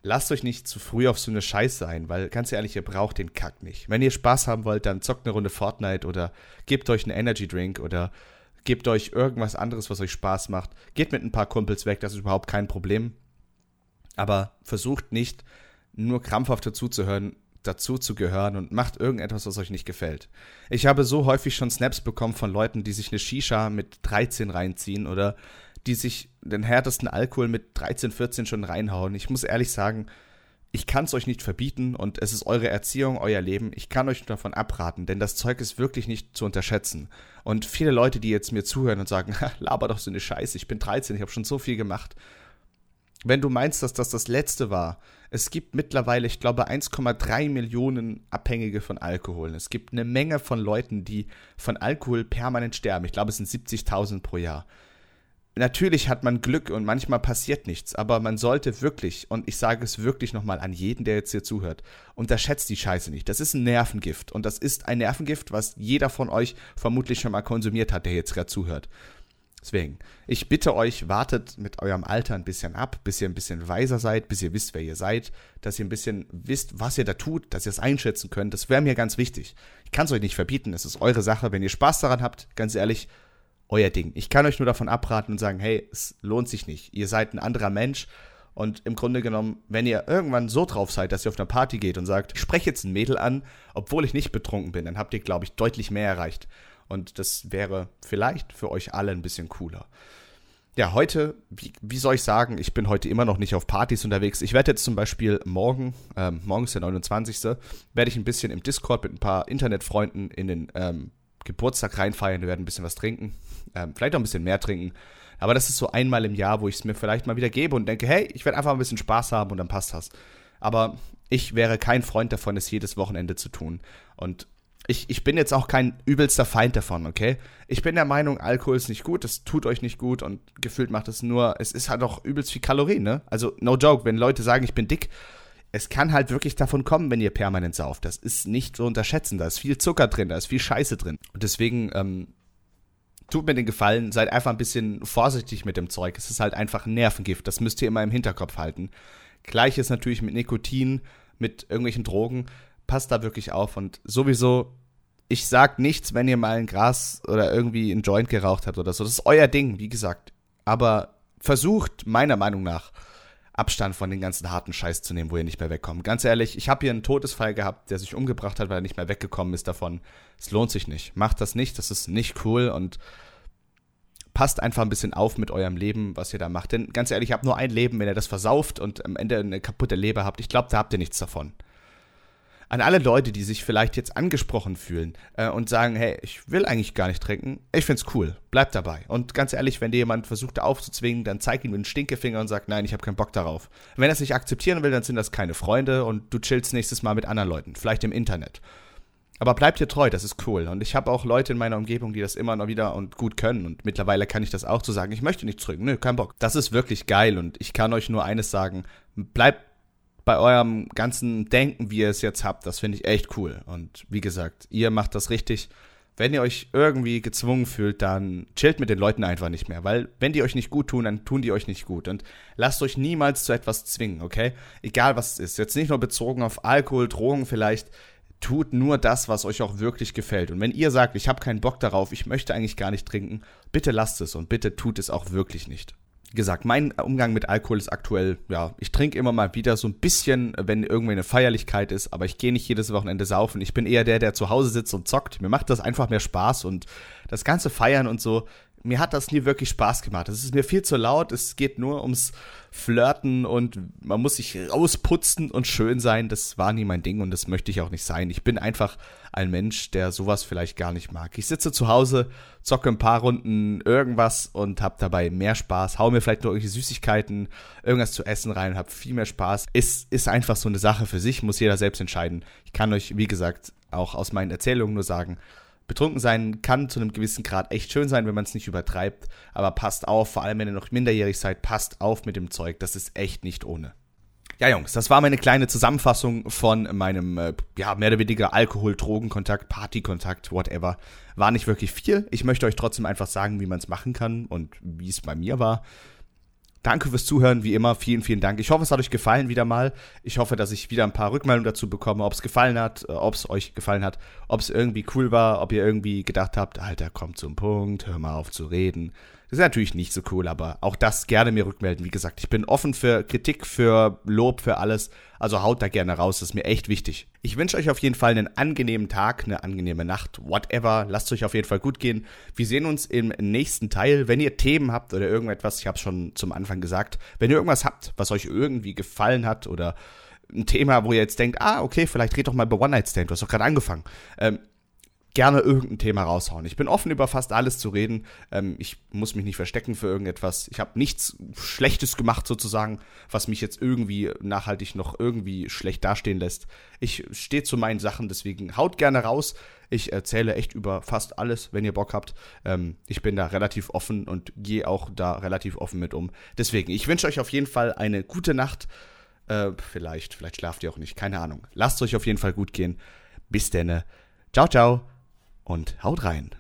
lasst euch nicht zu früh auf so eine Scheiße ein, weil ganz ehrlich, ihr braucht den Kack nicht. Wenn ihr Spaß haben wollt, dann zockt eine Runde Fortnite oder gebt euch einen Energy Drink oder gebt euch irgendwas anderes, was euch Spaß macht. Geht mit ein paar Kumpels weg, das ist überhaupt kein Problem. Aber versucht nicht nur krampfhaft dazuzuhören, dazu zu gehören und macht irgendetwas, was euch nicht gefällt. Ich habe so häufig schon Snaps bekommen von Leuten, die sich eine Shisha mit 13 reinziehen oder die sich den härtesten Alkohol mit 13, 14 schon reinhauen. Ich muss ehrlich sagen, ich kann es euch nicht verbieten und es ist eure Erziehung, euer Leben. Ich kann euch davon abraten, denn das Zeug ist wirklich nicht zu unterschätzen. Und viele Leute, die jetzt mir zuhören und sagen, laber doch so eine Scheiße, ich bin 13, ich habe schon so viel gemacht. Wenn du meinst, dass das das letzte war, es gibt mittlerweile, ich glaube, 1,3 Millionen Abhängige von Alkohol. Es gibt eine Menge von Leuten, die von Alkohol permanent sterben. Ich glaube, es sind 70.000 pro Jahr natürlich hat man Glück und manchmal passiert nichts, aber man sollte wirklich, und ich sage es wirklich nochmal an jeden, der jetzt hier zuhört, unterschätzt die Scheiße nicht. Das ist ein Nervengift und das ist ein Nervengift, was jeder von euch vermutlich schon mal konsumiert hat, der jetzt gerade zuhört. Deswegen, ich bitte euch, wartet mit eurem Alter ein bisschen ab, bis ihr ein bisschen weiser seid, bis ihr wisst, wer ihr seid, dass ihr ein bisschen wisst, was ihr da tut, dass ihr es einschätzen könnt. Das wäre mir ganz wichtig. Ich kann es euch nicht verbieten, es ist eure Sache. Wenn ihr Spaß daran habt, ganz ehrlich, euer Ding. Ich kann euch nur davon abraten und sagen, hey, es lohnt sich nicht. Ihr seid ein anderer Mensch. Und im Grunde genommen, wenn ihr irgendwann so drauf seid, dass ihr auf eine Party geht und sagt, ich spreche jetzt ein Mädel an, obwohl ich nicht betrunken bin, dann habt ihr, glaube ich, deutlich mehr erreicht. Und das wäre vielleicht für euch alle ein bisschen cooler. Ja, heute, wie, wie soll ich sagen, ich bin heute immer noch nicht auf Partys unterwegs. Ich werde jetzt zum Beispiel morgen, ähm, morgen ist der 29., werde ich ein bisschen im Discord mit ein paar Internetfreunden in den ähm, Geburtstag reinfeiern, wir werden ein bisschen was trinken, ähm, vielleicht auch ein bisschen mehr trinken. Aber das ist so einmal im Jahr, wo ich es mir vielleicht mal wieder gebe und denke, hey, ich werde einfach ein bisschen Spaß haben und dann passt das. Aber ich wäre kein Freund davon, es jedes Wochenende zu tun. Und ich, ich bin jetzt auch kein übelster Feind davon, okay? Ich bin der Meinung, Alkohol ist nicht gut, es tut euch nicht gut und gefühlt macht es nur, es ist halt auch übelst viel Kalorien, ne? Also, no joke, wenn Leute sagen, ich bin dick, es kann halt wirklich davon kommen, wenn ihr permanent sauft. Das ist nicht zu unterschätzen. Da ist viel Zucker drin, da ist viel Scheiße drin. Und deswegen ähm, tut mir den Gefallen, seid einfach ein bisschen vorsichtig mit dem Zeug. Es ist halt einfach ein Nervengift. Das müsst ihr immer im Hinterkopf halten. Gleiches natürlich mit Nikotin, mit irgendwelchen Drogen. Passt da wirklich auf. Und sowieso, ich sag nichts, wenn ihr mal ein Gras oder irgendwie ein Joint geraucht habt oder so. Das ist euer Ding, wie gesagt. Aber versucht, meiner Meinung nach, Abstand von den ganzen harten Scheiß zu nehmen, wo ihr nicht mehr wegkommt. Ganz ehrlich, ich habe hier einen Todesfall gehabt, der sich umgebracht hat, weil er nicht mehr weggekommen ist davon. Es lohnt sich nicht. Macht das nicht, das ist nicht cool und passt einfach ein bisschen auf mit eurem Leben, was ihr da macht. Denn ganz ehrlich, ihr habt nur ein Leben, wenn ihr das versauft und am Ende eine kaputte Leber habt. Ich glaube, da habt ihr nichts davon an alle Leute, die sich vielleicht jetzt angesprochen fühlen äh, und sagen, hey, ich will eigentlich gar nicht trinken, ich find's cool, bleib dabei. Und ganz ehrlich, wenn dir jemand versucht aufzuzwingen, dann zeig ihm den Stinkefinger und sag, nein, ich habe keinen Bock darauf. Wenn er es nicht akzeptieren will, dann sind das keine Freunde und du chillst nächstes Mal mit anderen Leuten, vielleicht im Internet. Aber bleib dir treu, das ist cool. Und ich habe auch Leute in meiner Umgebung, die das immer noch wieder und gut können. Und mittlerweile kann ich das auch zu sagen, ich möchte nicht trinken, nö, kein Bock. Das ist wirklich geil und ich kann euch nur eines sagen, bleibt bei eurem ganzen Denken, wie ihr es jetzt habt, das finde ich echt cool. Und wie gesagt, ihr macht das richtig wenn ihr euch irgendwie gezwungen fühlt, dann chillt mit den Leuten einfach nicht mehr. Weil wenn die euch nicht gut tun, dann tun die euch nicht gut. Und lasst euch niemals zu etwas zwingen, okay? Egal was es ist. Jetzt nicht nur bezogen auf Alkohol, Drogen vielleicht. Tut nur das, was euch auch wirklich gefällt. Und wenn ihr sagt, ich habe keinen Bock darauf, ich möchte eigentlich gar nicht trinken, bitte lasst es und bitte tut es auch wirklich nicht gesagt, mein Umgang mit Alkohol ist aktuell, ja, ich trinke immer mal wieder so ein bisschen, wenn irgendwie eine Feierlichkeit ist, aber ich gehe nicht jedes Wochenende saufen. Ich bin eher der, der zu Hause sitzt und zockt. Mir macht das einfach mehr Spaß und das ganze Feiern und so, mir hat das nie wirklich Spaß gemacht. Es ist mir viel zu laut. Es geht nur ums Flirten und man muss sich rausputzen und schön sein. Das war nie mein Ding und das möchte ich auch nicht sein. Ich bin einfach ein Mensch, der sowas vielleicht gar nicht mag. Ich sitze zu Hause, zocke ein paar Runden irgendwas und habe dabei mehr Spaß. Hau mir vielleicht nur irgendwelche Süßigkeiten, irgendwas zu essen rein, habe viel mehr Spaß. Ist, ist einfach so eine Sache für sich, muss jeder selbst entscheiden. Ich kann euch, wie gesagt, auch aus meinen Erzählungen nur sagen, betrunken sein kann zu einem gewissen Grad echt schön sein, wenn man es nicht übertreibt. Aber passt auf, vor allem wenn ihr noch minderjährig seid, passt auf mit dem Zeug. Das ist echt nicht ohne. Ja, Jungs, das war meine kleine Zusammenfassung von meinem, äh, ja, mehr oder weniger Alkohol, Drogenkontakt, Partykontakt, whatever. War nicht wirklich viel. Ich möchte euch trotzdem einfach sagen, wie man es machen kann und wie es bei mir war. Danke fürs Zuhören, wie immer. Vielen, vielen Dank. Ich hoffe, es hat euch gefallen wieder mal. Ich hoffe, dass ich wieder ein paar Rückmeldungen dazu bekomme, ob es gefallen hat, äh, ob es euch gefallen hat, ob es irgendwie cool war, ob ihr irgendwie gedacht habt, Alter, komm zum Punkt, hör mal auf zu reden. Das ist natürlich nicht so cool, aber auch das gerne mir rückmelden. Wie gesagt, ich bin offen für Kritik, für Lob, für alles. Also haut da gerne raus, das ist mir echt wichtig. Ich wünsche euch auf jeden Fall einen angenehmen Tag, eine angenehme Nacht, whatever. Lasst euch auf jeden Fall gut gehen. Wir sehen uns im nächsten Teil. Wenn ihr Themen habt oder irgendetwas, ich habe es schon zum Anfang gesagt, wenn ihr irgendwas habt, was euch irgendwie gefallen hat oder ein Thema, wo ihr jetzt denkt, ah, okay, vielleicht red doch mal über One Night Stand, du hast doch gerade angefangen. Ähm, gerne irgendein Thema raushauen. Ich bin offen über fast alles zu reden. Ähm, ich muss mich nicht verstecken für irgendetwas. Ich habe nichts Schlechtes gemacht sozusagen, was mich jetzt irgendwie nachhaltig noch irgendwie schlecht dastehen lässt. Ich stehe zu meinen Sachen, deswegen haut gerne raus. Ich erzähle echt über fast alles, wenn ihr Bock habt. Ähm, ich bin da relativ offen und gehe auch da relativ offen mit um. Deswegen, ich wünsche euch auf jeden Fall eine gute Nacht. Äh, vielleicht, vielleicht schlaft ihr auch nicht, keine Ahnung. Lasst euch auf jeden Fall gut gehen. Bis denne. Ciao, ciao und haut rein.